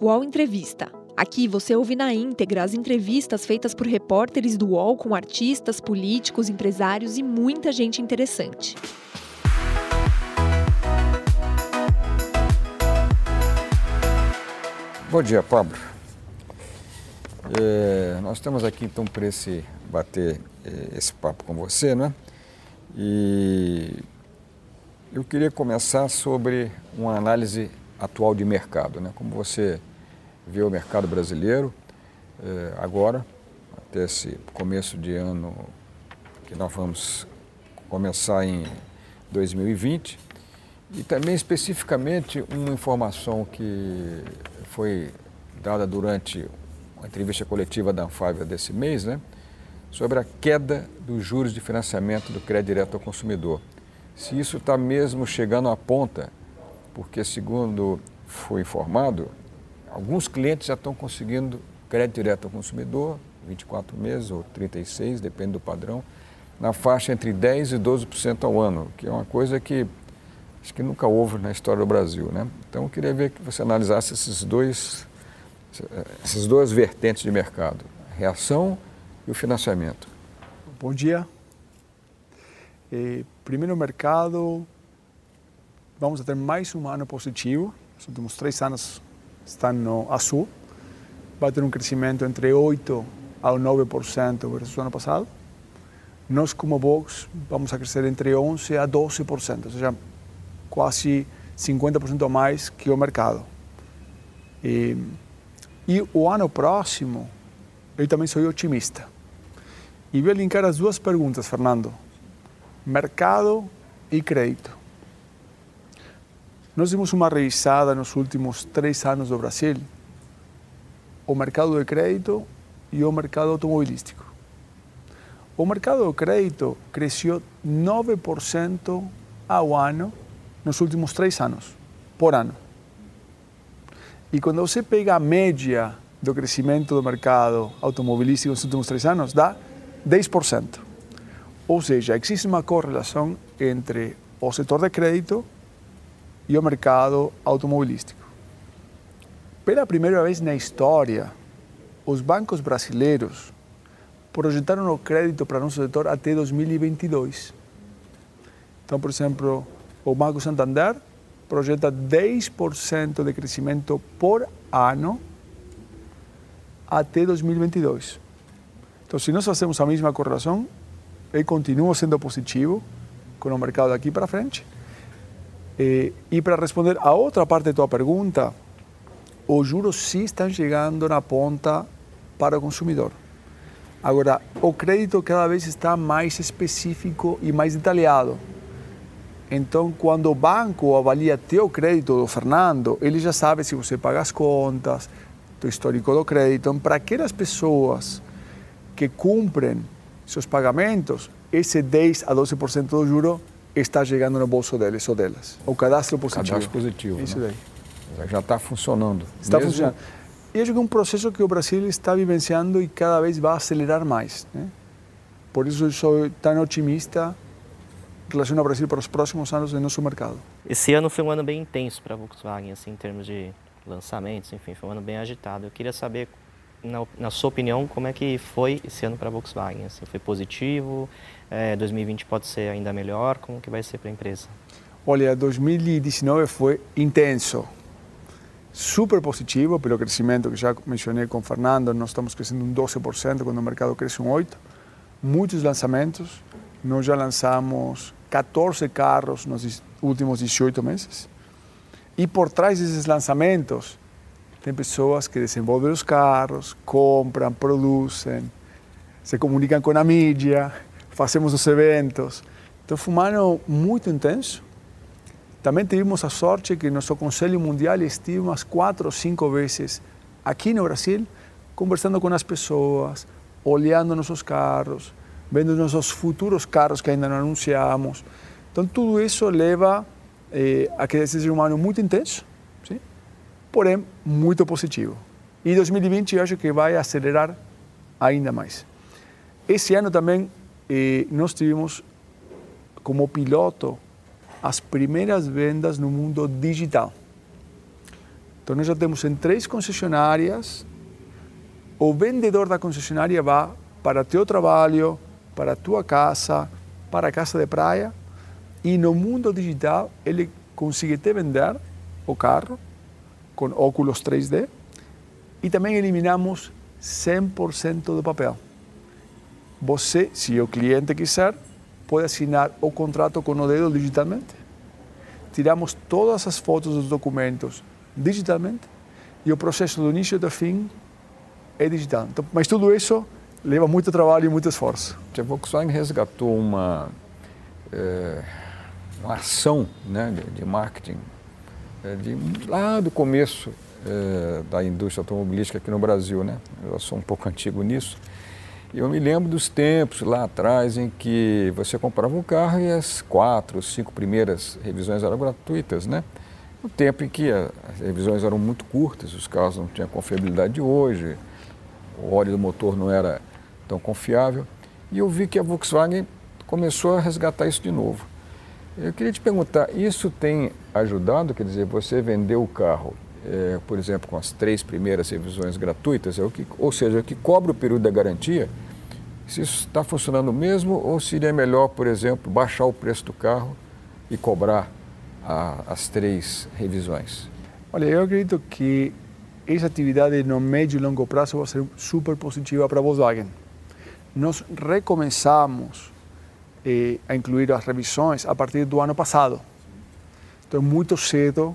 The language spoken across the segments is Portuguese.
UOL Entrevista. Aqui você ouve na íntegra as entrevistas feitas por repórteres do UOL com artistas, políticos, empresários e muita gente interessante. Bom dia, Pablo. É, nós estamos aqui então para esse bater é, esse papo com você, né? E eu queria começar sobre uma análise atual de mercado, né? Como você vê o mercado brasileiro eh, agora, até esse começo de ano que nós vamos começar em 2020, e também especificamente uma informação que foi dada durante uma entrevista coletiva da Anfávia desse mês, né, sobre a queda dos juros de financiamento do crédito direto ao consumidor. Se isso está mesmo chegando à ponta, porque segundo foi informado, Alguns clientes já estão conseguindo crédito direto ao consumidor, 24 meses ou 36, depende do padrão, na faixa entre 10% e 12% ao ano, que é uma coisa que acho que nunca houve na história do Brasil. Né? Então eu queria ver que você analisasse esses dois, essas duas vertentes de mercado, a reação e o financiamento. Bom dia. Eh, primeiro mercado, vamos ter mais um ano positivo. Nos últimos três anos está no azul, vai ter um crescimento entre 8% a 9% versus o ano passado. Nós, como Vox, vamos a crescer entre 11% a 12%, ou seja, quase 50% a mais que o mercado. E, e o ano próximo, eu também sou otimista. E vou linkar as duas perguntas, Fernando: mercado e crédito. Nós dimos uma revisada nos últimos três anos do Brasil, o mercado de crédito e o mercado automobilístico. O mercado de crédito cresceu 9% ao ano nos últimos três anos, por ano. E quando você pega a média do crescimento do mercado automobilístico nos últimos três anos, dá 10%. Ou seja, existe uma correlação entre o setor de crédito e o mercado automobilístico. Pela primeira vez na história, os bancos brasileiros projetaram o crédito para nosso setor até 2022. Então, por exemplo, o Banco Santander projeta 10% de crescimento por ano até 2022. Então, se nós fazemos a mesma correlação, ele continua sendo positivo com o mercado daqui para frente. Eh, e para responder a outra parte da tua pergunta, os juros sim estão chegando na ponta para o consumidor. Agora, o crédito cada vez está mais específico e mais detalhado. Então, quando o banco avalia teu crédito do Fernando, ele já sabe se você paga as contas, do histórico do crédito. Então, para aquelas pessoas que cumprem seus pagamentos, esse 10 a 12% do juro está chegando no bolso deles ou delas. O cadastro positivo. Cadastro positivo. Isso né? daí. Já está funcionando. Está Mesmo... funcionando. E acho que é um processo que o Brasil está vivenciando e cada vez vai acelerar mais. Né? Por isso eu sou tão otimista em relação ao Brasil para os próximos anos do nosso mercado. Esse ano foi um ano bem intenso para a Volkswagen, assim, em termos de lançamentos, enfim, foi um ano bem agitado. Eu queria saber, na, na sua opinião, como é que foi esse ano para a Volkswagen? Assim, foi positivo? É, 2020 pode ser ainda melhor? Como que vai ser para a empresa? Olha, 2019 foi intenso, super positivo pelo crescimento que já mencionei com o Fernando. Nós estamos crescendo um 12% quando o mercado cresce um 8%. Muitos lançamentos. Nós já lançamos 14 carros nos últimos 18 meses. E por trás desses lançamentos, tem pessoas que desenvolvem os carros, compram, produzem, se comunicam com a mídia fazemos os eventos. Então foi um ano muito intenso. Também tivemos a sorte que nosso Conselho Mundial estive umas quatro ou cinco vezes aqui no Brasil, conversando com as pessoas, olhando nossos carros, vendo nossos futuros carros que ainda não anunciamos. Então tudo isso leva eh, a que esse seja um ano muito intenso, sim? porém muito positivo. E 2020 eu acho que vai acelerar ainda mais. Esse ano também eh, nós tivemos como piloto as primeiras vendas no mundo digital. Então nós já temos em três concessionárias, o vendedor da concessionária vai para teu trabalho, para tua casa, para a casa de praia, e no mundo digital ele consegue te vender o carro com óculos 3D e também eliminamos 100% do papel. Você, se o cliente quiser, pode assinar o contrato com o dedo digitalmente. Tiramos todas as fotos dos documentos digitalmente e o processo do início ao fim é digital. Então, mas tudo isso leva muito trabalho e muito esforço. A Volkswagen resgatou uma, é, uma ação né, de, de marketing é, de, lá do começo é, da indústria automobilística aqui no Brasil. Né? Eu sou um pouco antigo nisso. Eu me lembro dos tempos lá atrás em que você comprava um carro e as quatro, cinco primeiras revisões eram gratuitas, né? No tempo em que as revisões eram muito curtas, os carros não tinham a confiabilidade de hoje, o óleo do motor não era tão confiável. E eu vi que a Volkswagen começou a resgatar isso de novo. Eu queria te perguntar, isso tem ajudado, quer dizer, você vendeu o carro, é, por exemplo, com as três primeiras revisões gratuitas, é o que, ou seja, o que cobra o período da garantia, se isso está funcionando mesmo ou seria melhor, por exemplo, baixar o preço do carro e cobrar a, as três revisões? Olha, eu acredito que essa atividade no médio e longo prazo vai ser super positiva para a Volkswagen. Nós recomeçamos eh, a incluir as revisões a partir do ano passado. Então, muito cedo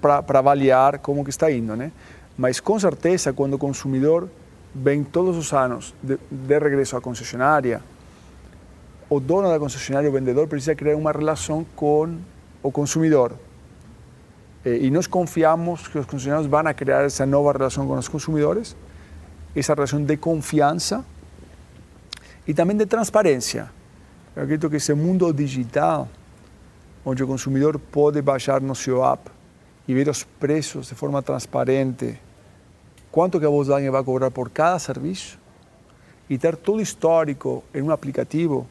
para avaliar como que está indo, né? Mas com certeza, quando o consumidor vem todos os anos de, de regresso à concessionária, o dono da concessionária, o vendedor, precisa criar uma relação com o consumidor. E nós confiamos que os concessionários vão criar essa nova relação com os consumidores, essa relação de confiança e também de transparência. Eu acredito que esse mundo digital, onde o consumidor pode baixar no seu app e ver os preços de forma transparente, quanto que a Volkswagen vai cobrar por cada serviço e ter todo histórico em um aplicativo,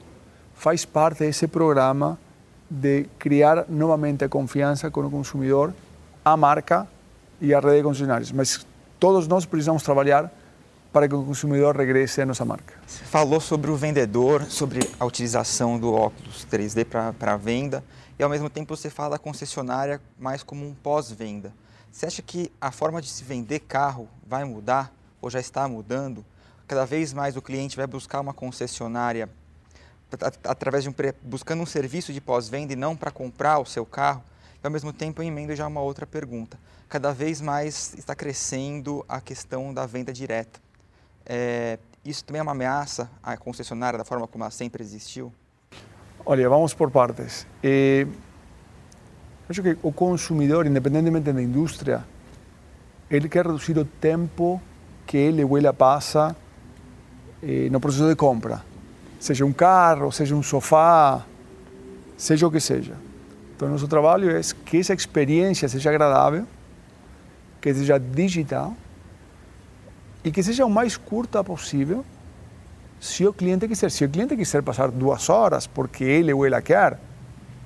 faz parte desse programa de criar novamente a confiança com o consumidor, a marca e a rede de concessionários. Mas todos nós precisamos trabalhar para que o consumidor regresse à nossa marca. Você falou sobre o vendedor, sobre a utilização do óculos 3D para venda e ao mesmo tempo você fala da concessionária mais como um pós-venda. Você acha que a forma de se vender carro vai mudar ou já está mudando? Cada vez mais o cliente vai buscar uma concessionária através de um buscando um serviço de pós-venda e não para comprar o seu carro. E ao mesmo tempo eu emendo já uma outra pergunta. Cada vez mais está crescendo a questão da venda direta. É, isso também é uma ameaça à concessionária da forma como ela sempre existiu? Olha, vamos por partes. Eh, acho que o consumidor, independentemente da indústria, ele quer reduzir o tempo que ele ou ela passa eh, no processo de compra seja um carro, seja um sofá, seja o que seja. Então, nosso trabalho é que essa experiência seja agradável, que seja digital e que seja o mais curta possível, se o cliente quiser. Se o cliente quiser passar duas horas porque ele ou ela quer,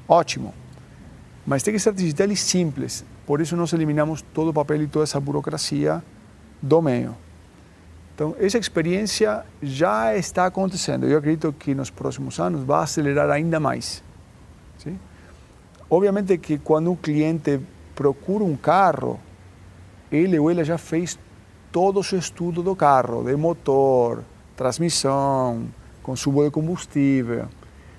ótimo. Mas tem que ser digital e simples. Por isso, nós eliminamos todo o papel e toda essa burocracia do meio. Então, essa experiência já está acontecendo. Eu acredito que nos próximos anos vai acelerar ainda mais. Sim? Obviamente que quando um cliente procura um carro, ele ou ela já fez todo o seu estudo do carro, de motor, transmissão, consumo de combustível.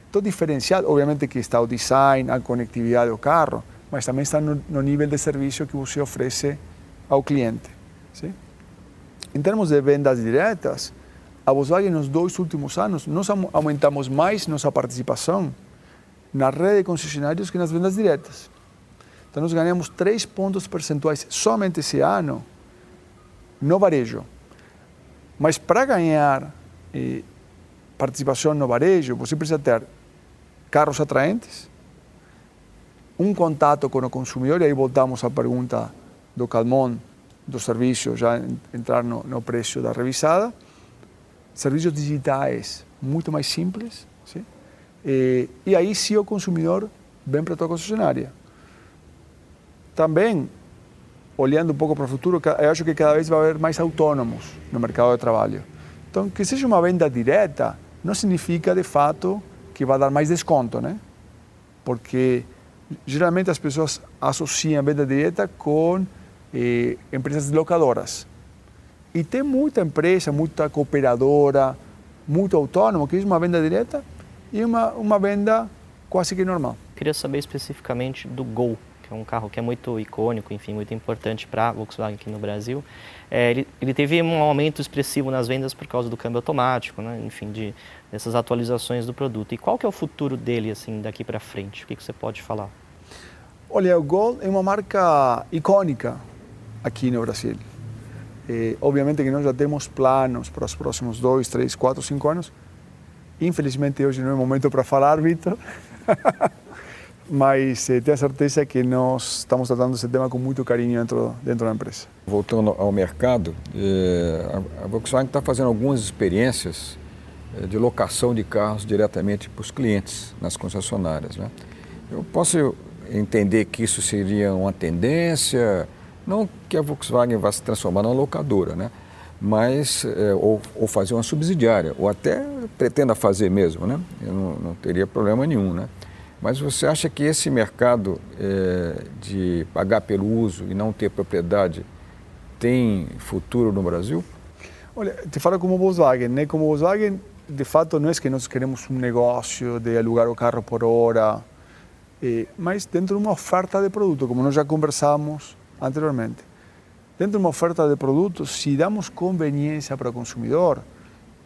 Então, diferenciado, obviamente que está o design, a conectividade do carro, mas também está no, no nível de serviço que você oferece ao cliente. Sim? Em termos de vendas diretas, a Volkswagen nos dois últimos anos, nós aumentamos mais nossa participação na rede de concessionários que nas vendas diretas. Então, nós ganhamos três pontos percentuais somente esse ano no varejo. Mas para ganhar eh, participação no varejo, você precisa ter carros atraentes, um contato com o consumidor, e aí voltamos à pergunta do Calmon, dos serviços, já entrar no, no preço da revisada. Serviços digitais muito mais simples. Sim? E, e aí sim o consumidor vem para a tua concessionária. Também olhando um pouco para o futuro, eu acho que cada vez vai haver mais autônomos no mercado de trabalho. Então, que seja uma venda direta, não significa de fato que vai dar mais desconto, né? Porque geralmente as pessoas associam a venda direta com eh, empresas locadoras. E tem muita empresa, muita cooperadora, muito autônomo que é uma venda direta e uma, uma venda quase que normal. Queria saber especificamente do Gol, que é um carro que é muito icônico, enfim, muito importante para a Volkswagen aqui no Brasil. É, ele, ele, teve um aumento expressivo nas vendas por causa do câmbio automático, né? enfim, de, dessas atualizações do produto. E qual que é o futuro dele, assim, daqui para frente? O que, que você pode falar? Olha, o Gol é uma marca icônica aqui no Brasil. É, obviamente que nós já temos planos para os próximos dois, três, quatro, cinco anos. Infelizmente hoje não é momento para falar, Vitor. mas eh, tenho certeza que nós estamos tratando esse tema com muito carinho dentro, dentro da empresa. Voltando ao mercado, eh, a, Volkswagen está fazendo algumas experiências eh, de locação de carros diretamente para os clientes nas concessionárias. Né? Eu posso entender que isso seria uma tendência, não que a Volkswagen vá se transformar numa locadora, né? mas é, ou, ou, fazer uma subsidiária, ou até pretenda fazer mesmo, né? Eu não, não teria problema nenhum, né? Mas você acha que esse mercado é, de pagar pelo uso e não ter propriedade tem futuro no Brasil? Olha, te falo como Volkswagen, né? Como Volkswagen, de fato, não é que nós queremos um negócio de alugar o carro por hora, eh, mas dentro de uma oferta de produto, como nós já conversamos anteriormente. Dentro de uma oferta de produtos, se damos conveniência para o consumidor,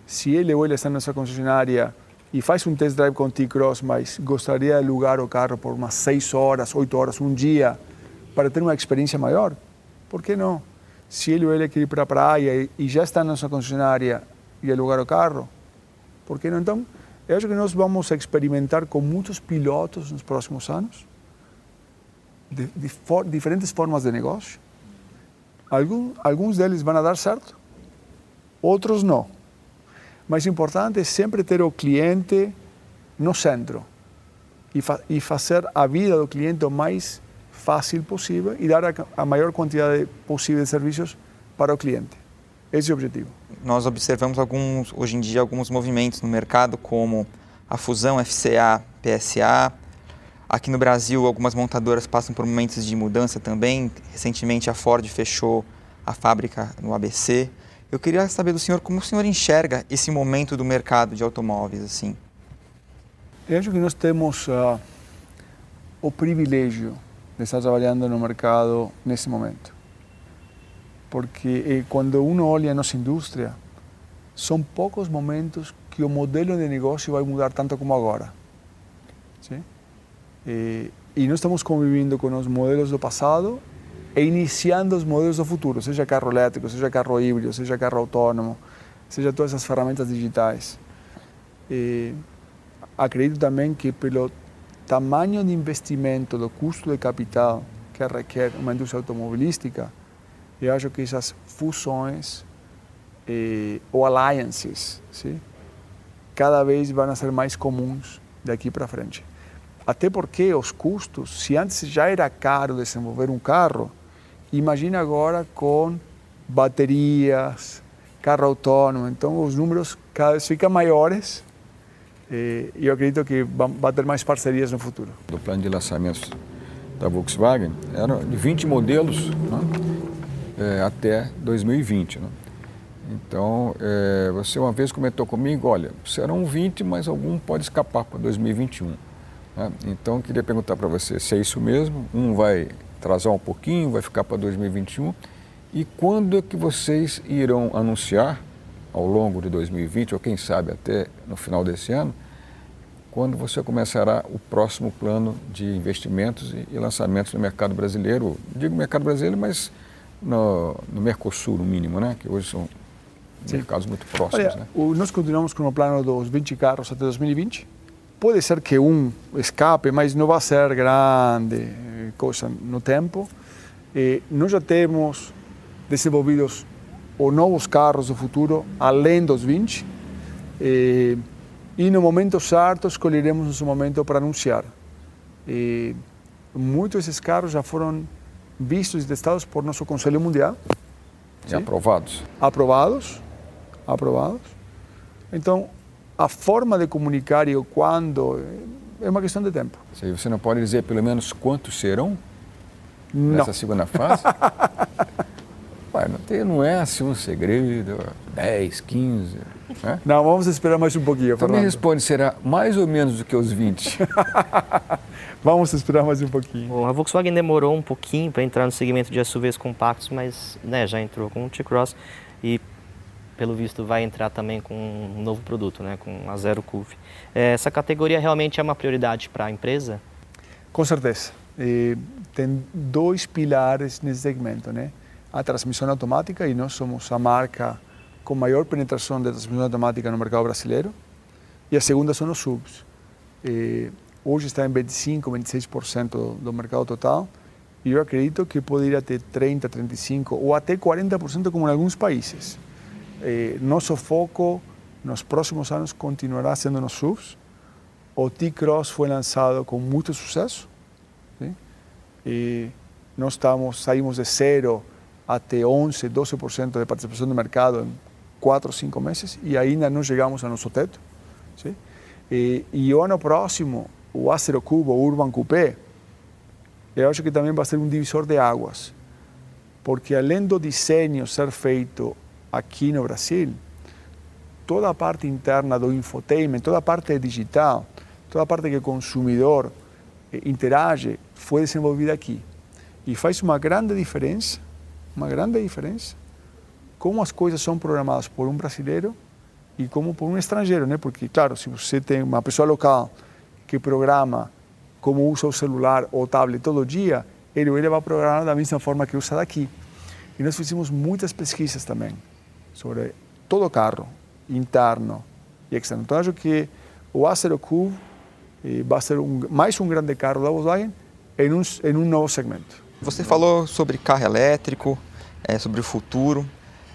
se ele ou ela está nessa concessionária e faz um test drive com T-Cross, mas gostaria de alugar o carro por umas 6 horas, 8 horas, um dia, para ter uma experiência maior, por que não? Se ele ou ela quer ir para a praia e já está na sua concessionária e alugar o carro, por que não? Então, eu acho que nós vamos experimentar com muitos pilotos nos próximos anos, de, de for, diferentes formas de negócio. Algum, alguns deles vão dar certo, outros não. Mas importante é sempre ter o cliente no centro e, fa e fazer a vida do cliente o mais fácil possível e dar a, a maior quantidade possível de serviços para o cliente. Esse é o objetivo. Nós observamos alguns, hoje em dia alguns movimentos no mercado, como a fusão FCA-PSA. Aqui no Brasil, algumas montadoras passam por momentos de mudança também. Recentemente, a Ford fechou a fábrica no ABC. Eu queria saber do senhor como o senhor enxerga esse momento do mercado de automóveis assim. Eu acho que nós temos uh, o privilégio de estar trabalhando no mercado nesse momento. Porque eh, quando uno olha a nossa indústria, são poucos momentos que o modelo de negócio vai mudar tanto como agora. Sim? E, e nós estamos convivendo com os modelos do passado e iniciando os modelos do futuro, seja carro elétrico, seja carro híbrido, seja carro autônomo, seja todas essas ferramentas digitais. E acredito também que pelo tamanho de investimento do custo de capital que requer uma indústria automobilística, eu acho que essas fusões eh, ou alliances, sim, cada vez vão ser mais comuns daqui para frente. Até porque os custos, se antes já era caro desenvolver um carro, Imagina agora com baterias, carro autônomo. Então os números cada vez ficam maiores e eu acredito que vai ter mais parcerias no futuro. Do plano de lançamentos da Volkswagen eram de 20 modelos né, é, até 2020. Né? Então, é, você uma vez comentou comigo, olha, serão 20, mas algum pode escapar para 2021. Né? Então, queria perguntar para você se é isso mesmo, um vai atrasar um pouquinho, vai ficar para 2021. E quando é que vocês irão anunciar, ao longo de 2020, ou quem sabe até no final desse ano, quando você começará o próximo plano de investimentos e lançamentos no mercado brasileiro? Digo mercado brasileiro, mas no, no Mercosul, no mínimo, né? que hoje são Sim. mercados muito próximos. Olha, né? nós continuamos com o plano dos 20 carros até 2020. Pode ser que um escape, mas não vai ser grande coisa no tempo. E nós já temos desenvolvidos os novos carros do futuro, além dos 20. E, e no momento certo, escolheremos nosso momento para anunciar. E muitos desses carros já foram vistos e testados por nosso Conselho Mundial. E aprovados? Aprovados, aprovados. Então, a forma de comunicar e o quando é uma questão de tempo. Você não pode dizer pelo menos quantos serão Não. nessa segunda fase? Ué, não, tem, não é assim um segredo, 10, 15. Né? Não, vamos esperar mais um pouquinho, Então me responde, será mais ou menos do que os 20? Vamos esperar mais um pouquinho. Bom, a Volkswagen demorou um pouquinho para entrar no segmento de SUVs compactos, mas né, já entrou com o T-Cross e pelo visto vai entrar também com um novo produto, né, com a Zero Curve. Eh, Essa categoria realmente é uma prioridade para a empresa? Com certeza. Eh, tem dois pilares nesse segmento, né? A transmissão automática, e nós somos a marca com maior penetração de transmissão automática no mercado brasileiro. E a segunda são os SUVs. Eh, hoje está em 25, 26% do, do mercado total. E eu acredito que poderia ter 30, 35 ou até 40% como em alguns países. Eh, nosso foco nos próximos anos continuará sendo nos SUVs. O T-Cross foi lançado com muito sucesso. sim? E nós estamos, saímos de zero até 11, 12% de participação no mercado em 4 ou 5 meses e ainda não chegamos ao nosso teto. sim? E, e o ano próximo, o A0 Cubo, o Urban Coupé, eu acho que também vai ser um divisor de águas, porque além do desenho ser feito aqui no Brasil, toda a parte interna do infotainment, toda a parte digital, toda a parte que o consumidor eh, interage, foi desenvolvida aqui. E faz uma grande diferença, uma grande diferença, como as coisas são programadas por um brasileiro e como por um estrangeiro, né? Porque, claro, se você tem uma pessoa local que programa como usa o celular ou tablet todo dia, ele, ele vai programar da mesma forma que usa daqui. E nós fizemos muitas pesquisas também sobre todo o carro, interno e externo. Então, acho que o A0 Cube eh, vai ser um, mais um grande carro da Volkswagen em um, em um novo segmento. Você falou sobre carro elétrico, é, sobre o futuro.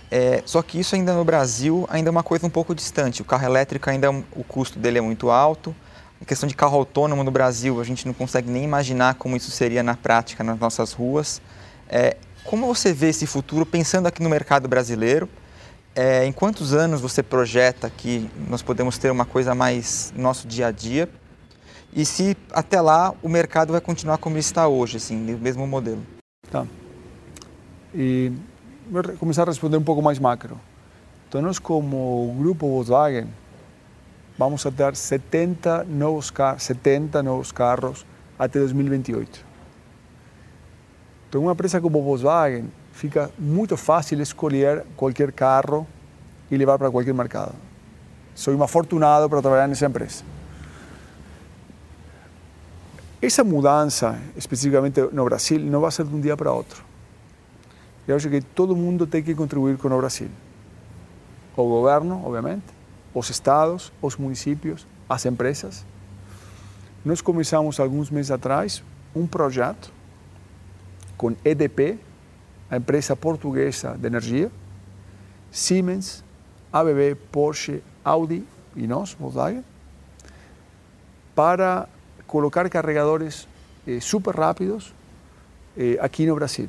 É, só que isso ainda no Brasil ainda é uma coisa um pouco distante. O carro elétrico ainda é o custo dele é muito alto. A questão de carro autônomo no Brasil, a gente não consegue nem imaginar como isso seria na prática nas nossas ruas. É, como você vê esse futuro pensando aqui no mercado brasileiro? É, em quantos anos você projeta que nós podemos ter uma coisa mais no nosso dia a dia? E se até lá o mercado vai continuar como está hoje, assim, no mesmo modelo? Tá. E vou começar a responder um pouco mais macro. Então, nós, como grupo Volkswagen, vamos a ter 70 novos, car 70 novos carros até 2028. Então, uma empresa como Volkswagen fica muito fácil escolher qualquer carro e levar para qualquer mercado. Sou um afortunado para trabalhar nessa empresa. Essa mudança, especificamente no Brasil, não vai ser de um dia para outro. Eu acho que todo mundo tem que contribuir com o Brasil. O governo, obviamente, os estados, os municípios, as empresas. Nós começamos alguns meses atrás um projeto com EDP, a empresa portuguesa de energia, Siemens, ABB, Porsche, Audi e nós, Volkswagen, para colocar carregadores eh, super rápidos eh, aqui no Brasil.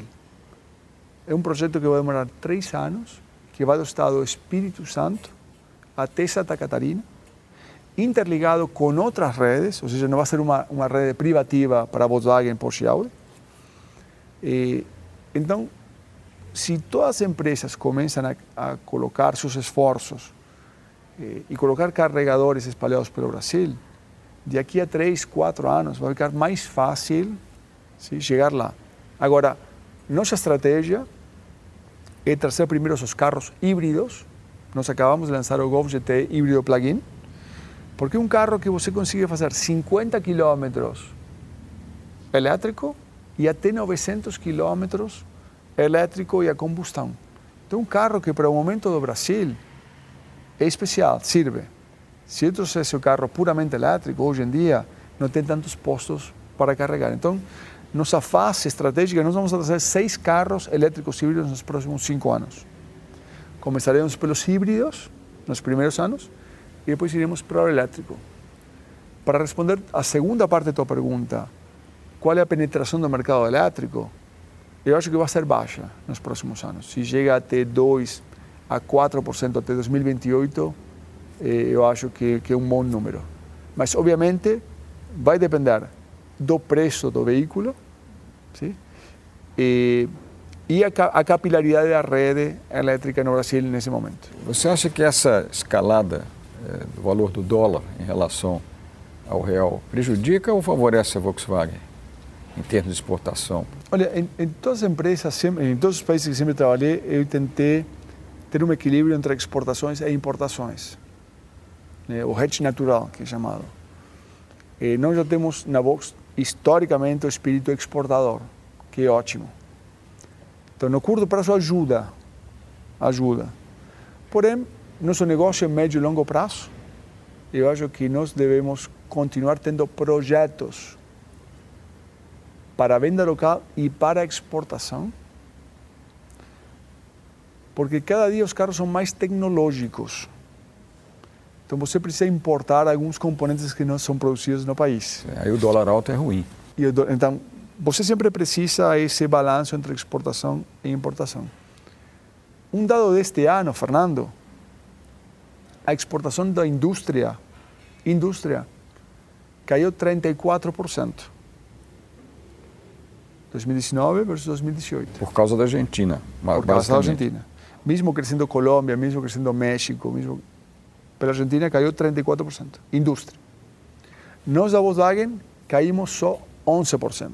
É um projeto que vai demorar três anos, que vai do estado do Espírito Santo até Santa Catarina, interligado com outras redes, ou seja, não vai ser uma, uma rede privativa para Volkswagen, Porsche e Audi. Eh, então, se todas as empresas começam a, a colocar seus esforços eh, e colocar carregadores espalhados pelo Brasil, de aqui a três, quatro anos vai ficar mais fácil sim, chegar lá. Agora, nossa estratégia é trazer primeiro os carros híbridos. Nós acabamos de lançar o Golf GT híbrido plug-in, porque um carro que você consegue fazer 50 quilômetros elétrico e até 900 quilômetros elétrico e a combustão. Então, um carro que para o momento do Brasil é especial, serve. Se eu trouxesse o carro puramente elétrico, hoje em dia não tem tantos postos para carregar. Então, nossa fase estratégica, nós vamos trazer seis carros elétricos híbridos nos próximos cinco anos. Começaremos pelos híbridos nos primeiros anos e depois iremos para o elétrico. Para responder a segunda parte da tua pergunta, qual é a penetração do mercado elétrico? Eu acho que vai ser baixa nos próximos anos. Se chega até 2 a 4% até 2028, eh, eu acho que, que é um bom número. Mas, obviamente, vai depender do preço do veículo sim? E, e a, a capilaridade da rede elétrica no Brasil nesse momento. Você acha que essa escalada eh, do valor do dólar em relação ao real prejudica ou favorece a Volkswagen em termos de exportação? Olha, em, em todas as empresas, sempre, em todos os países que sempre trabalhei, eu tentei ter um equilíbrio entre exportações e importações. Né? O hedge natural, que é chamado. E nós já temos na Vox, historicamente, o espírito exportador, que é ótimo. Então, no curto prazo, ajuda. Ajuda. Porém, nosso negócio é médio e longo prazo. Eu acho que nós devemos continuar tendo projetos para a venda local e para a exportação, porque cada dia os carros são mais tecnológicos. Então você precisa importar alguns componentes que não são produzidos no país. Aí o dólar alto é ruim. E então você sempre precisa esse balanço entre exportação e importação. Um dado deste ano, Fernando, a exportação da indústria, indústria caiu 34%. 2019 versus 2018. Por causa da Argentina. Por causa da Argentina. Mesmo crescendo Colômbia, mesmo crescendo México, mesmo pela Argentina caiu 34%. Indústria. Nós da Volkswagen caímos só 11%.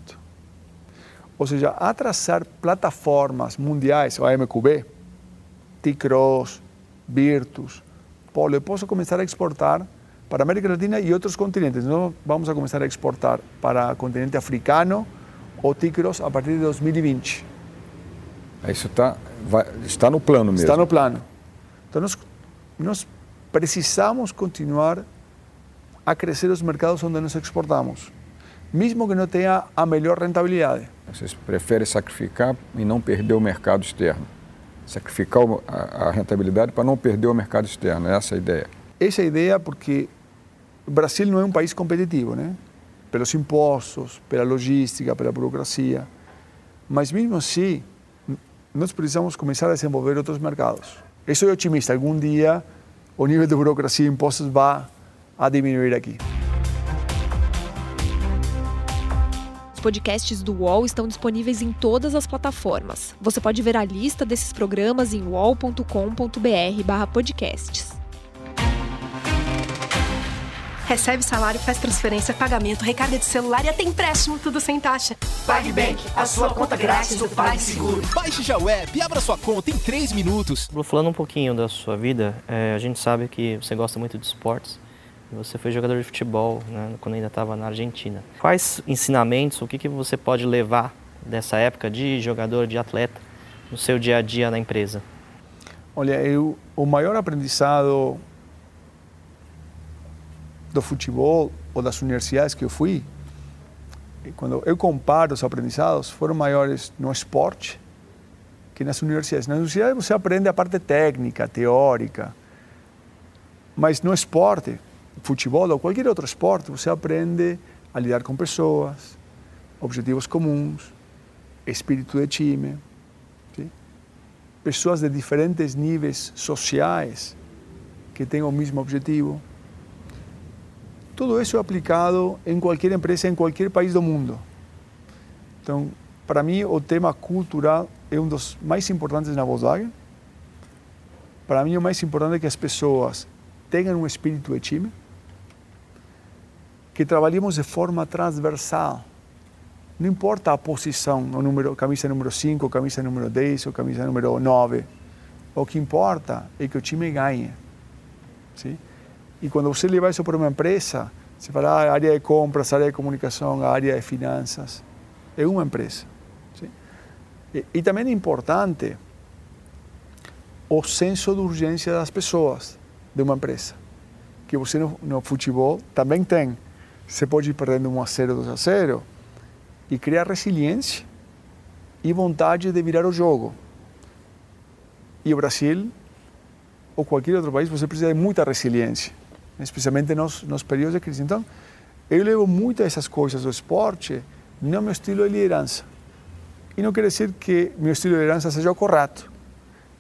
Ou seja, atrasar plataformas mundiais, o AMQB, T-Cross, Virtus, Polo, eu posso começar a exportar para a América Latina e outros continentes. Nós vamos a começar a exportar para o continente africano ou T-Cross a partir de 2020. Isso tá, vai, está no plano mesmo? Está no plano. Então, nós, nós precisamos continuar a crescer os mercados onde nós exportamos, mesmo que não tenha a melhor rentabilidade. Vocês preferem sacrificar e não perder o mercado externo? Sacrificar a rentabilidade para não perder o mercado externo, é essa a ideia? Essa é a ideia porque o Brasil não é um país competitivo, né? Pelos impostos, pela logística, pela burocracia. Mas mesmo assim, nós precisamos começar a desenvolver outros mercados. Eu sou otimista, algum dia o nível de burocracia e impostos vai a diminuir aqui. Os podcasts do UOL estão disponíveis em todas as plataformas. Você pode ver a lista desses programas em uol.com.br/podcasts. Recebe salário, faz transferência, pagamento, recarga de celular e até empréstimo, tudo sem taxa. PagBank, a sua conta grátis do PagSeguro. Baixe já o app e abra sua conta em 3 minutos. Falando um pouquinho da sua vida, é, a gente sabe que você gosta muito de esportes. Você foi jogador de futebol né, quando ainda estava na Argentina. Quais ensinamentos, o que, que você pode levar dessa época de jogador, de atleta, no seu dia a dia na empresa? Olha, eu, o maior aprendizado do futebol ou das universidades que eu fui, quando eu comparo os aprendizados, foram maiores no esporte que nas universidades. Nas universidades você aprende a parte técnica, teórica, mas no esporte, futebol ou qualquer outro esporte, você aprende a lidar com pessoas, objetivos comuns, espírito de time, sim? pessoas de diferentes níveis sociais que têm o mesmo objetivo. Tudo isso é aplicado em qualquer empresa, em qualquer país do mundo. Então, para mim, o tema cultural é um dos mais importantes na Volkswagen. Para mim, o mais importante é que as pessoas tenham um espírito de time, que trabalhemos de forma transversal. Não importa a posição, o número, camisa número 5, camisa número 10 ou camisa número 9. O que importa é que o time ganhe. Sim? E quando você leva isso para uma empresa, você fala ah, área de compras, área de comunicação, área de finanças. É uma empresa. E, e também é importante o senso de urgência das pessoas de uma empresa. Que você no, no futebol também tem. Você pode ir perdendo 1 a 0, 2 a 0 e criar resiliência e vontade de virar o jogo. E o Brasil, ou qualquer outro país, você precisa de muita resiliência especialmente nos, nos períodos de crise. Então, eu levo muito essas coisas do esporte no meu estilo de liderança. E não quer dizer que meu estilo de liderança seja o correto,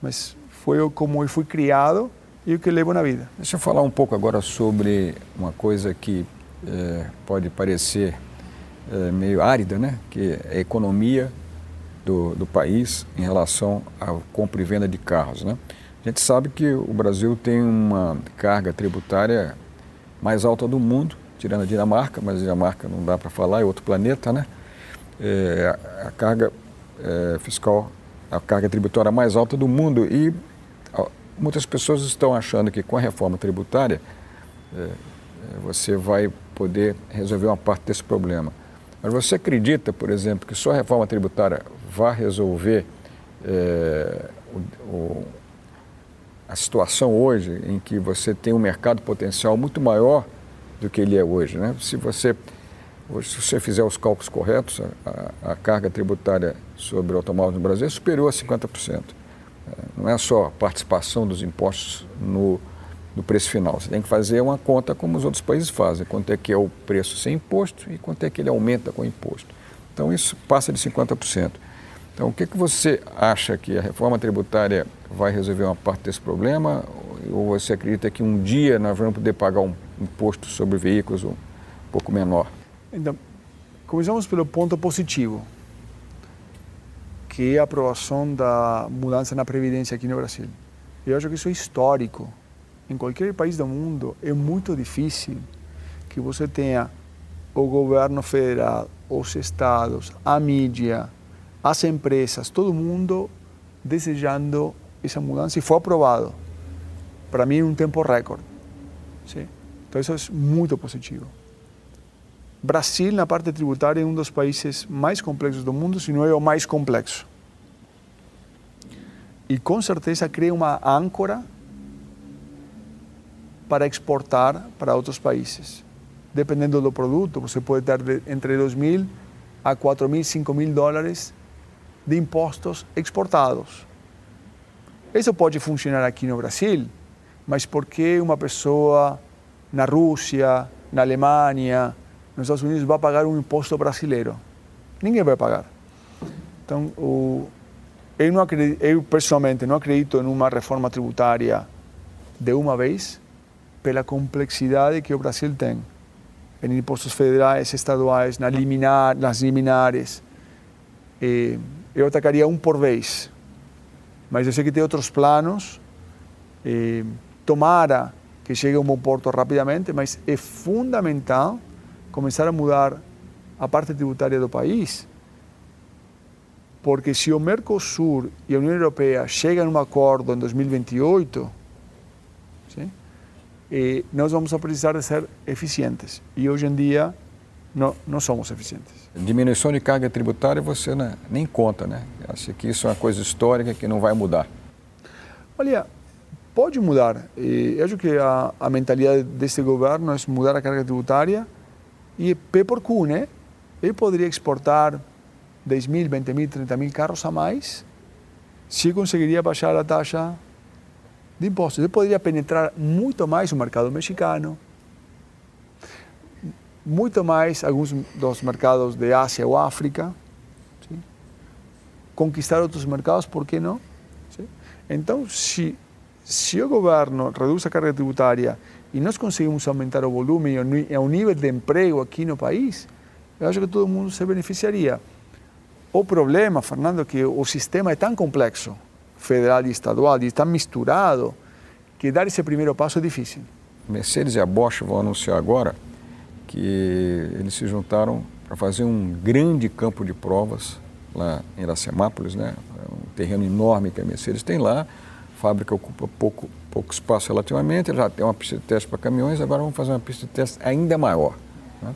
mas foi como eu fui criado e o que levo na vida. Deixa eu falar um pouco agora sobre uma coisa que é, pode parecer é, meio árida, né? que é a economia do, do país em relação à compra e venda de carros. Né? A gente sabe que o Brasil tem uma carga tributária mais alta do mundo, tirando a Dinamarca, mas a Dinamarca não dá para falar, é outro planeta, né? É, a carga é, fiscal, a carga tributária mais alta do mundo e muitas pessoas estão achando que com a reforma tributária é, você vai poder resolver uma parte desse problema. Mas você acredita, por exemplo, que só a reforma tributária vai resolver é, o, o, a situação hoje em que você tem um mercado potencial muito maior do que ele é hoje? Né? Se você se você fizer os cálculos corretos, a, a carga tributária sobre o automóvel no Brasil é superior a 50%. É, não é só a participação dos impostos no, no preço final. Você tem que fazer uma conta como os outros países fazem, quanto é que é o preço sem imposto e quanto é que ele aumenta com imposto. Então isso passa de 50%. Então o que, que você acha que a reforma tributária vai resolver uma parte desse problema? Ou você acredita que um dia nós vamos poder pagar um imposto sobre veículos um pouco menor? Então, começamos pelo ponto positivo, que é a aprovação da mudança na Previdência aqui no Brasil. Eu acho que isso é histórico. Em qualquer país do mundo é muito difícil que você tenha o governo federal, os estados, a mídia, as empresas, todo mundo desejando essa mudança e foi aprovado. Para mim, em um tempo recorde. Então, isso é muito positivo. Brasil, na parte tributária, é um dos países mais complexos do mundo, se não é o mais complexo. E com certeza cria uma âncora para exportar para outros países. Dependendo do produto, você pode ter entre 2 mil a 4 mil, 5 mil dólares de impostos exportados. Isso pode funcionar aqui no Brasil, mas por que uma pessoa na Rússia, na Alemanha, nos Estados Unidos vai pagar um imposto brasileiro. Ninguém vai pagar. Então, o, eu, não acredito, eu pessoalmente não acredito em uma reforma tributária de uma vez, pela complexidade que o Brasil tem em impostos federais, estaduais, na liminar, nas liminares. Eu atacaria um por vez. Mas eu sei que tem outros planos. E tomara que chegue a um bom porto rapidamente, mas é fundamental começar a mudar a parte tributária do país, porque se o Mercosul e a União Europeia chegam a um acordo em 2028, sim, nós vamos precisar de ser eficientes. E hoje em dia não, não somos eficientes. Diminuição de carga tributária você né, nem conta, né? Acho que isso é uma coisa histórica que não vai mudar. Olha, pode mudar. Eu acho que a, a mentalidade deste governo é mudar a carga tributária e P por Q, né? Ele poderia exportar 10 mil, 20 mil, 30 mil carros a mais se conseguiria baixar a taxa de impostos. Ele poderia penetrar muito mais o mercado mexicano, muito mais alguns dos mercados de Ásia ou África, sim? conquistar outros mercados, por que não? Sim? Então, se, se o governo reduz a carga tributária e nós conseguimos aumentar o volume e o nível de emprego aqui no país, eu acho que todo mundo se beneficiaria. O problema, Fernando, é que o sistema é tão complexo, federal e estadual, e tão misturado, que dar esse primeiro passo é difícil. Mercedes e a Bosch vão anunciar agora que eles se juntaram para fazer um grande campo de provas lá em Iracemápolis, né? É um terreno enorme que a Mercedes tem lá. A fábrica ocupa pouco, pouco espaço relativamente, já tem uma pista de teste para caminhões, agora vamos fazer uma pista de teste ainda maior. Né?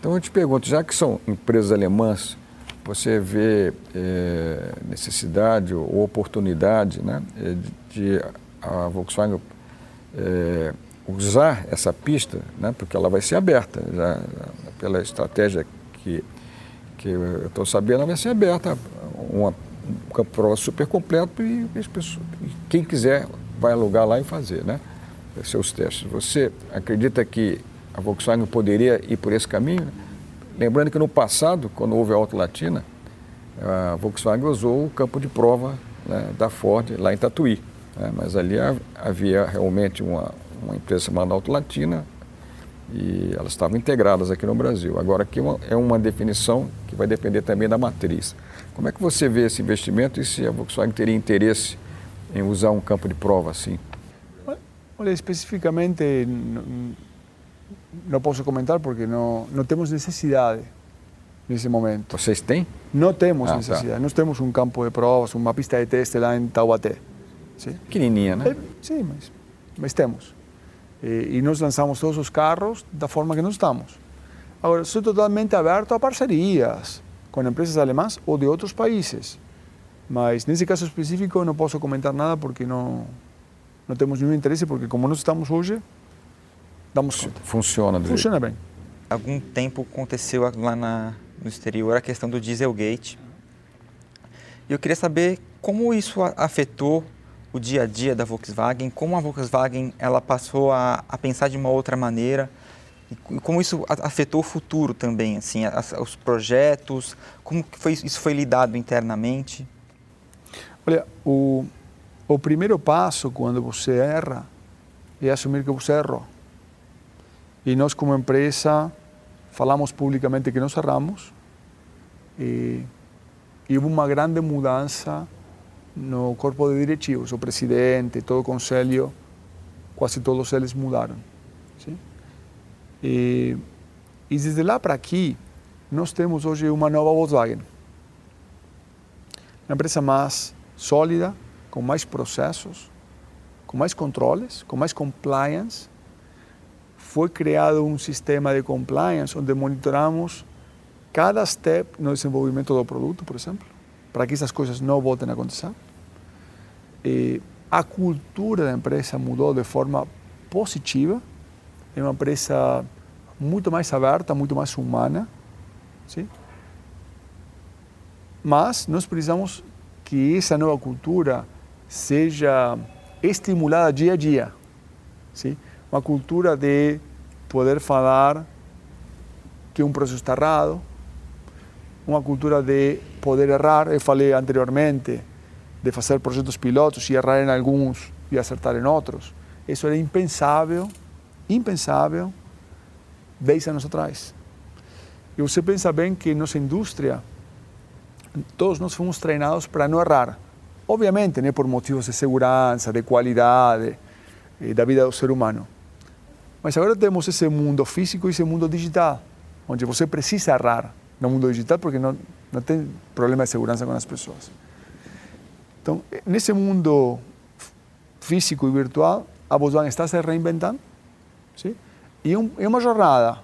Então eu te pergunto, já que são empresas alemãs, você vê é, necessidade ou oportunidade né, eh, de a Volkswagen é, usar essa pista, né, porque ela vai ser aberta, já, pela estratégia que, que eu estou sabendo, ela vai ser aberta, uma, um campo de prova super completo e, pessoas, quem quiser vai alugar lá e fazer, né? Seus testes. Você acredita que a Volkswagen poderia ir por esse caminho? Lembrando que no passado, quando houve a Auto Latina, a Volkswagen usou o campo de prova né, da Ford lá em Tatuí. Né, mas ali havia realmente uma, uma empresa chamada Auto Latina e elas estavam integradas aqui no Brasil. Agora aqui é uma definição que vai depender também da matriz. Como é que você vê esse investimento e se a Volkswagen teria interesse em usar um campo de prova assim? Olha, especificamente não posso comentar porque não, não temos necessidade nesse momento. Vocês têm? Não temos ah, necessidade. Tá. Nós temos um campo de provas, uma pista de teste lá em Taubaté. Sim? Pequenininha, né? É, sim, mas, mas temos. E, e nós lançamos todos os carros da forma que nós estamos. Agora, sou totalmente aberto a parcerias com empresas alemãs ou de outros países. Mas nesse caso específico eu não posso comentar nada porque não, não temos nenhum interesse, porque como nós estamos hoje, damos conta. Funciona. Funciona bem. Algum tempo aconteceu lá na, no exterior a questão do Dieselgate. E eu queria saber como isso afetou o dia a dia da Volkswagen, como a Volkswagen ela passou a, a pensar de uma outra maneira e como isso afetou o futuro também, assim, as, os projetos, como que foi, isso foi lidado internamente? Olha, o, o primeiro passo quando você erra é assumir que você errou. E nós, como empresa, falamos publicamente que nós erramos e, e houve uma grande mudança no corpo de diretivos, o presidente, todo o conselho, quase todos eles mudaram. Sim? E, e desde lá para aqui, nós temos hoje uma nova Volkswagen. Uma empresa mais sólida, com mais processos, com mais controles, com mais compliance. Foi criado um sistema de compliance onde monitoramos cada step no desenvolvimento do produto, por exemplo, para que essas coisas não voltem a acontecer. E a cultura da empresa mudou de forma positiva. É uma empresa muito mais aberta, muito mais humana. Sim? Mas nós precisamos que essa nova cultura seja estimulada dia a dia. Sim? Uma cultura de poder falar que um processo está errado, uma cultura de poder errar. Eu falei anteriormente de fazer projetos pilotos e errar em alguns e acertar em outros. Isso era impensável, impensável, 10 anos atrás. E você pensa bem que nossa indústria, todos nós fomos treinados para não errar. Obviamente, né, por motivos de segurança, de qualidade, eh, da vida do ser humano. Mas agora temos esse mundo físico e esse mundo digital, onde você precisa errar no mundo digital porque não, não tem problema de segurança com as pessoas. Então, nesse mundo físico e virtual, a Volkswagen está se reinventando, sim? e um, é uma jornada.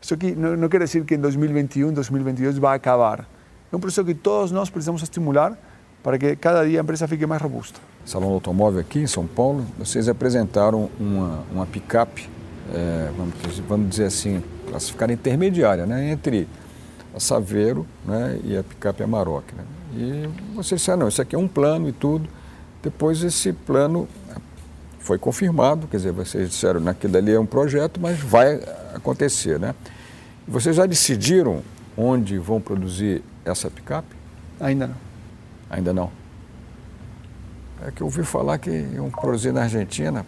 Isso aqui não, não quer dizer que em 2021, 2022 vai acabar. É um processo que todos nós precisamos estimular para que cada dia a empresa fique mais robusta. Salão do Automóvel aqui em São Paulo, vocês apresentaram uma, uma picape, é, vamos, vamos dizer assim, classificada intermediária, né, entre a Saveiro né, e a picape Amarok. Né? E vocês disseram, não, isso aqui é um plano e tudo. Depois esse plano foi confirmado, quer dizer, vocês disseram, naquilo dali é um projeto, mas vai acontecer, né? Vocês já decidiram onde vão produzir essa picape? Ainda não. Ainda não? É que eu ouvi falar que iam produzir na Argentina,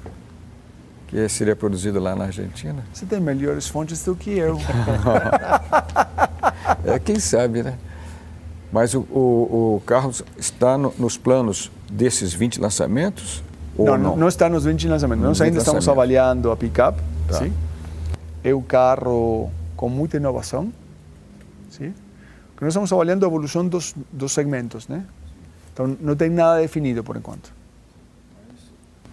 que seria produzido lá na Argentina. Você tem melhores fontes do que eu. é, quem sabe, né? Mas o, o, o carro está no, nos planos desses 20 lançamentos? Ou não, não, não está nos 20 lançamentos. Nós ainda estamos avaliando a picape. Tá. Sim? É um carro com muita inovação. Sim? Nós estamos avaliando a evolução dos, dos segmentos. Né? Então, não tem nada definido por enquanto.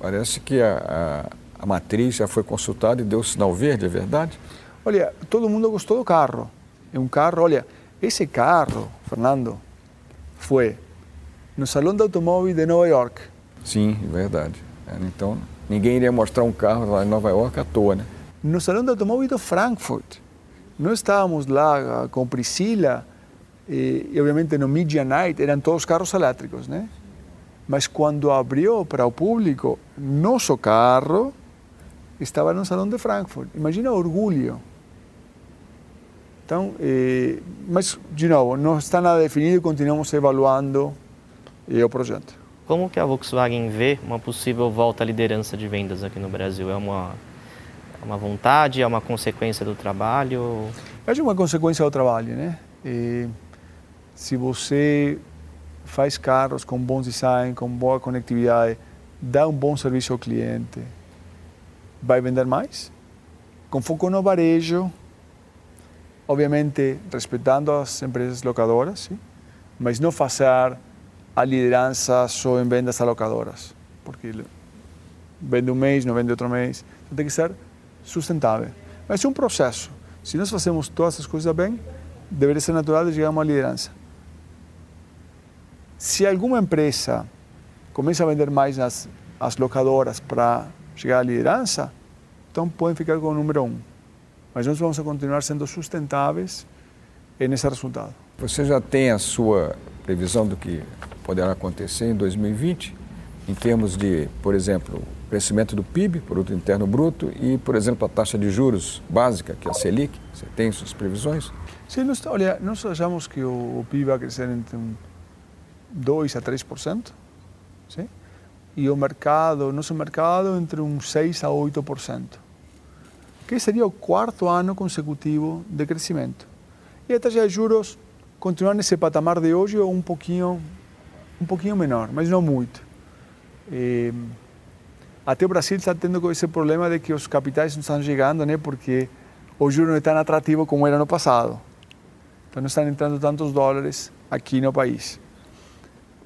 Parece que a, a, a matriz já foi consultada e deu sinal verde, é verdade? Olha, todo mundo gostou do carro. É um carro, olha, esse carro, Fernando, foi no Salão do Automóvel de Nova York. Sim, é verdade. É, então, ninguém iria mostrar um carro lá em Nova York à toa, né? No Salão do Automóvel de Frankfurt. Nós estávamos lá com Priscila e, e, obviamente no Media Night eram todos carros elétricos, né? Mas quando abriu para o público, nosso carro estava no Salão de Frankfurt. Imagina o orgulho Então, eh, mas, de novo, não está nada definido e continuamos evaluando eh, o projeto. Como que a Volkswagen vê uma possível volta à liderança de vendas aqui no Brasil? É uma, é uma vontade, é uma consequência do trabalho? É uma consequência do trabalho, né? E, se você faz carros com bom design, com boa conectividade, dá um bom serviço ao cliente, vai vender mais. Com foco no varejo, obviamente respeitando as empresas locadoras, sim? mas não fazer a liderança só em vendas a locadoras, porque vende um mês, não vende outro mês. Então tem que ser sustentável. Mas é um processo. Se nós fazemos todas as coisas bem, deveria ser natural de chegar a uma liderança. Se alguma empresa começa a vender mais nas as locadoras para chegar à liderança, então podem ficar com o número um. Mas nós vamos continuar sendo sustentáveis nesse resultado. Você já tem a sua previsão do que poderá acontecer em 2020, em termos de, por exemplo, crescimento do PIB, Produto Interno Bruto, e, por exemplo, a taxa de juros básica, que é a Selic? Você tem suas previsões? Sim, nós, olha, nós achamos que o, PIB vai crescer entre um 2 a 3%, sim? E o mercado, nosso mercado, entre um 6 a 8%, que seria o quarto ano consecutivo de crescimento. E a taxa de juros continuar nesse patamar de hoje ou um pouquinho, um pouquinho menor, mas não muito. E, até o Brasil está tendo esse problema de que os capitais não estão chegando, né, porque o juro não é tão atrativo como era no passado. Então não estão entrando tantos dólares aqui no país.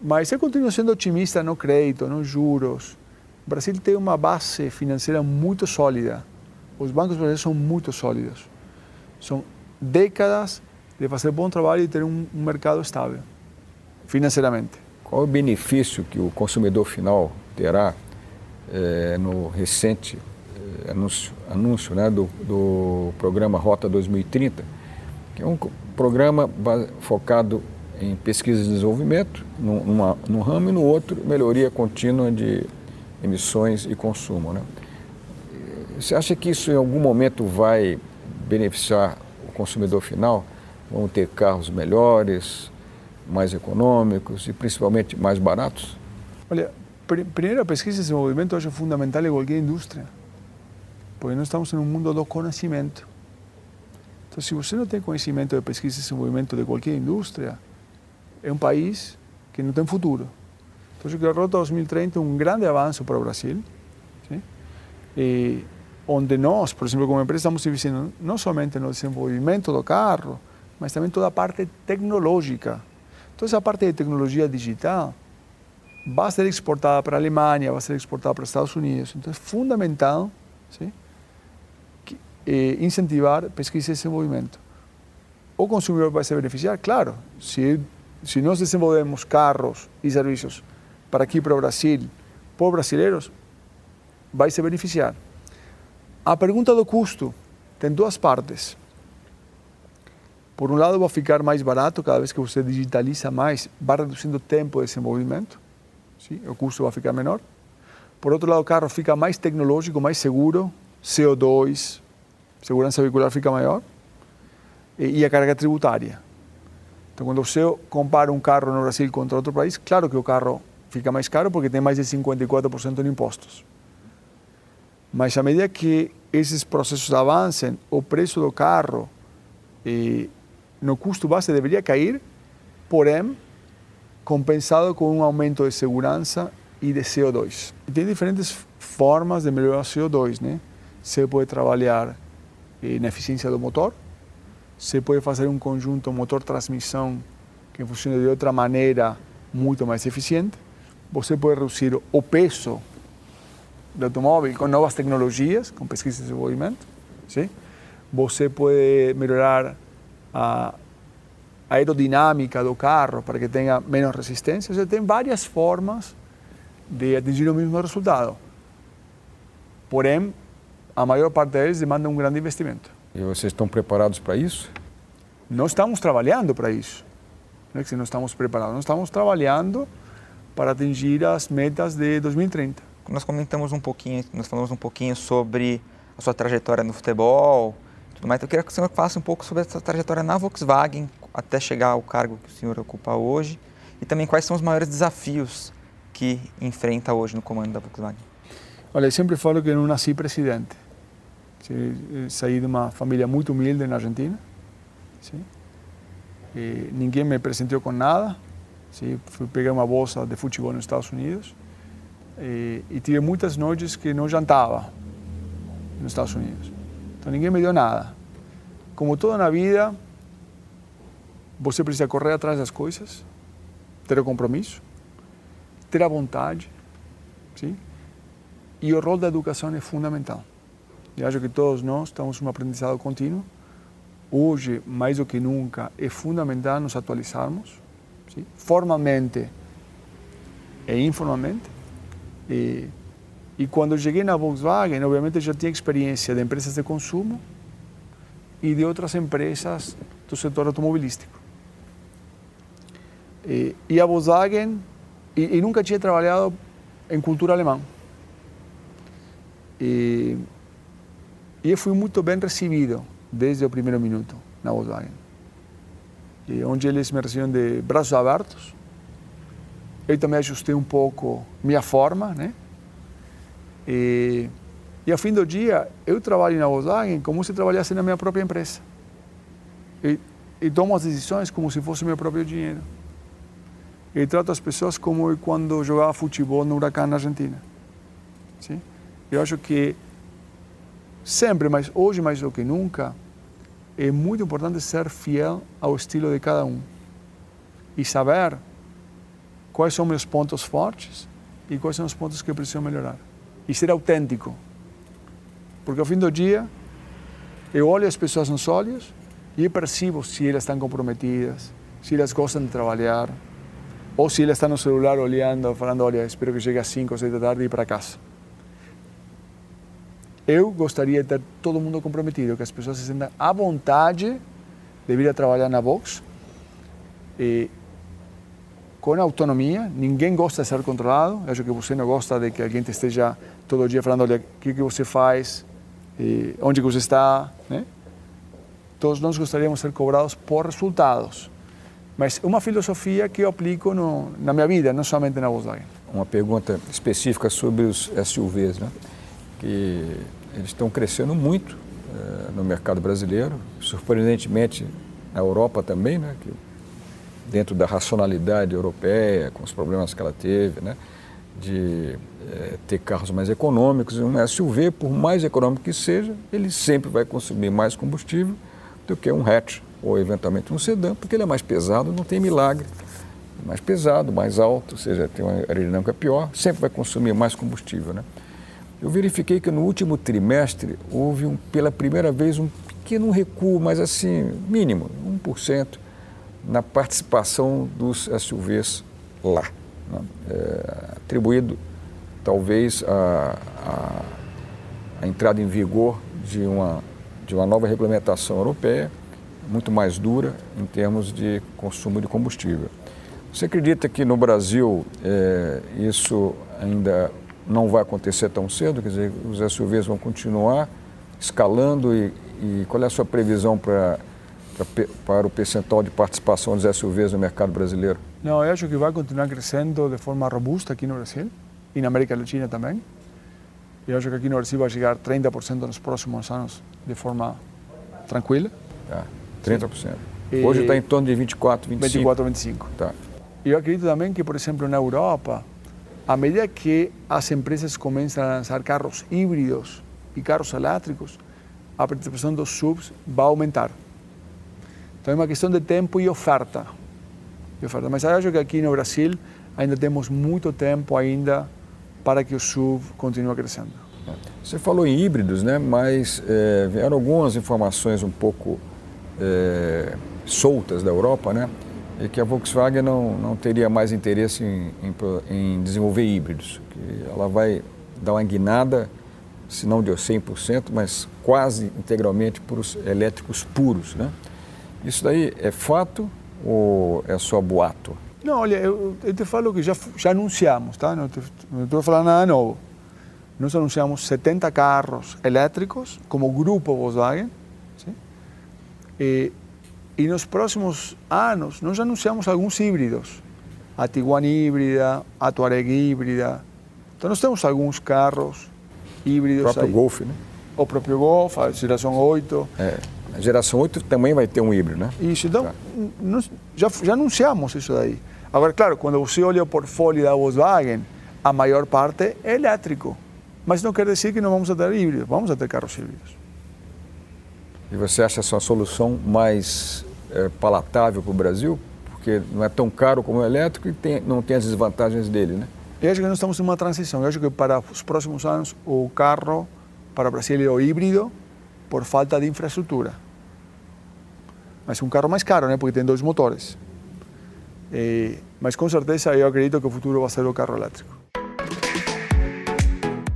Mas eu continuo sendo otimista no crédito, nos juros. O Brasil tem uma base financeira muito sólida. Os bancos brasileiros são muito sólidos. São décadas de fazer bom trabalho e ter um, mercado estável, financeiramente. Qual o benefício que o consumidor final terá é, no recente é, anúncio, anúncio né, do, do programa Rota 2030, que é um programa focado em pesquisa e desenvolvimento, numa, num ramo e no outro, melhoria contínua de emissões e consumo. Né? Você acha que isso em algum momento vai beneficiar o consumidor final? Vão ter carros melhores, mais econômicos e principalmente mais baratos? Olha, pr primeiro a pesquisa e desenvolvimento eu acho fundamental em qualquer indústria, porque nós estamos em um mundo do conhecimento. Então, se você não tem conhecimento de pesquisa e desenvolvimento de qualquer indústria, é um país que não tem futuro. Então, acho que a Rota 2030 é um grande avanço para o Brasil, e, onde nós, por exemplo, como empresa, estamos investindo não somente no desenvolvimento do carro, mas também toda a parte tecnológica. Toda essa parte de tecnologia digital vai ser exportada para a Alemanha, vai ser exportada para os Estados Unidos. Então, é fundamental sim, que, incentivar pesquisa e desenvolvimento. O consumidor vai se beneficiar, claro, se se nós desenvolvemos carros e serviços para aqui para o Brasil, por brasileiros, vai se beneficiar. A pergunta do custo tem duas partes. Por um lado, vai ficar mais barato cada vez que você digitaliza mais, vai reduzindo o tempo de desenvolvimento, o custo vai ficar menor. Por outro lado, o carro fica mais tecnológico, mais seguro, CO2, segurança veicular fica maior, e a carga tributária. Então, quando você compara um carro no Brasil contra outro país, claro que o carro fica mais caro porque tem mais de 54% de impostos. Mas à medida que esses processos avancem, o preço do carro e no custo base deveria cair, porém compensado com um aumento de segurança e de CO2. E tem diferentes formas de melhorar o CO2, né? Você pode trabalhar eh, na eficiência do motor, você pode fazer um conjunto motor-transmissão que funcione de outra maneira muito mais eficiente. Você pode reduzir o peso do automóvel com novas tecnologias, com pesquisa e desenvolvimento. Sim? Você pode melhorar a aerodinâmica do carro para que tenha menos resistência. Você tem várias formas de atingir o mesmo resultado. Porém, a maior parte deles demanda um grande investimento. E vocês estão preparados para isso? Nós estamos trabalhando para isso. Não é que não estamos preparados, nós estamos trabalhando para atingir as metas de 2030. Nós comentamos um pouquinho, nós falamos um pouquinho sobre a sua trajetória no futebol, Tudo mais. Então, eu queria que o senhor falasse um pouco sobre essa trajetória na Volkswagen até chegar ao cargo que o senhor ocupa hoje e também quais são os maiores desafios que enfrenta hoje no comando da Volkswagen. Olha, eu sempre falo que eu não nasci presidente. Saí de uma família muito humilde na Argentina. Sim? E ninguém me presenteou com nada. Sim? Fui pegar uma bolsa de futebol nos Estados Unidos e, e tive muitas noites que não jantava nos Estados Unidos. Então ninguém me deu nada. Como toda na vida, você precisa correr atrás das coisas, ter o compromisso, ter a vontade, sim? E o rol da educação é fundamental. Eu acho que todos nós estamos um aprendizado contínuo. Hoje, mais do que nunca, é fundamental nos atualizarmos, sim? formalmente e informalmente. E, e quando cheguei na Volkswagen, obviamente já tinha experiência de empresas de consumo e de outras empresas do setor automobilístico. E, e a Volkswagen, e, e, nunca tinha trabalhado em cultura alemã. E, e eu fui muito bem recebido desde o primeiro minuto na Volkswagen. E onde eles me receberam de braços abertos. Eu também ajustei um pouco minha forma, né? E, e ao fim do dia, eu trabalho na Volkswagen como se trabalhasse na minha própria empresa. E, e tomo as decisões como se fosse meu próprio dinheiro. E trato as pessoas como quando jogava futebol no Huracan na Argentina. Sim? Eu acho que sempre, mas hoje mais do que nunca, é muito importante ser fiel ao estilo de cada um e saber quais são meus pontos fortes e quais são os pontos que eu preciso melhorar e ser autêntico. Porque ao fim do dia, eu olho as pessoas nos olhos e percebo se elas estão comprometidas, se elas gostam de trabalhar, ou se elas estão no celular olhando, falando: Olha, espero que chegue às 5 ou 6 da tarde e ir para casa. Eu gostaria de ter todo mundo comprometido, que as pessoas se sintam à vontade de vir a trabalhar na Vox. E, com autonomia, ninguém gosta de ser controlado. Eu acho que você não gosta de que alguém te esteja todo dia falando, olha, o que, você faz, onde que você está, né? Todos nós gostaríamos de ser cobrados por resultados. Mas é uma filosofia que eu aplico no, na minha vida, não somente na Volkswagen. Uma pergunta específica sobre os SUVs, né? Que eles estão crescendo muito eh, no mercado brasileiro, surpreendentemente na Europa também, né? Que dentro da racionalidade europeia, com os problemas que ela teve, né? de é, ter carros mais econômicos. Um SUV, por mais econômico que seja, ele sempre vai consumir mais combustível do que um hatch ou eventualmente um sedã, porque ele é mais pesado, não tem milagre. Mais pesado, mais alto, ou seja, tem uma aerodinâmica pior, sempre vai consumir mais combustível. Né? Eu verifiquei que no último trimestre houve um, pela primeira vez um pequeno recuo, mas assim, mínimo, 1%, na participação dos SUVs lá né? é, atribuído talvez a, a, a, entrada em vigor de uma, de uma nova regulamentação europeia, muito mais dura em termos de consumo de combustível. Você acredita que no Brasil é, isso ainda não vai acontecer tão cedo? Quer dizer, os SUVs vão continuar escalando e, e qual é a sua previsão para para o percentual de participação dos SUVs no mercado brasileiro? Não, eu acho que vai continuar crescendo de forma robusta aqui no Brasil e na América Latina também. Eu acho que aqui no Brasil vai chegar 30% nos próximos anos de forma tranquila. Tá, 30%. Sim. Hoje está em torno de 24, 25. 24, 25. Tá. E eu acredito também que, por exemplo, na Europa, à medida que as empresas começam a lançar carros híbridos e carros elétricos, a participação dos subs vai aumentar. Então é uma questão de tempo e oferta. Oferta. Mas acho que aqui no Brasil ainda temos muito tempo ainda para que o SUV continue crescendo. Você falou em híbridos, né? mas é, vieram algumas informações um pouco é, soltas da Europa, né? E que a Volkswagen não, não teria mais interesse em, em, em desenvolver híbridos. Que ela vai dar uma guinada, se não de 100%, mas quase integralmente para os elétricos puros, né? Isso daí é fato ou é só boato? Não, olha, eu, eu te falo que já, já anunciamos, tá? Não estou falando nada novo. Nós anunciamos 70 carros elétricos como grupo Volkswagen Sim? E, e nos próximos anos, nós anunciamos alguns híbridos. A Tiguan híbrida, a Tuareg híbrida. Então, nós temos alguns carros híbridos. O próprio aí. Golf, né? O próprio Golf, a geração 8. É, a geração 8 também vai ter um híbrido, né? Isso, então, nós já, já anunciamos isso daí. Agora, claro, quando você olha o portfólio da Volkswagen, a maior parte é elétrico. Mas não quer dizer que não vamos a ter híbridos, vamos a ter carros híbridos. E você acha essa uma solução mais é, palatável para o Brasil? Porque não é tão caro como o elétrico e tem, não tem as desvantagens dele, né? Eu acho que nós estamos em uma transição. Eu acho que para os próximos anos o carro para o Brasil é o híbrido por falta de infraestrutura. Mas é um carro mais caro, né? Porque tem dois motores. É, mas com certeza eu acredito que o futuro vai ser o carro elétrico.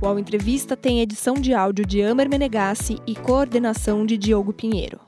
O Ao Entrevista tem edição de áudio de Amer Menegassi e coordenação de Diogo Pinheiro.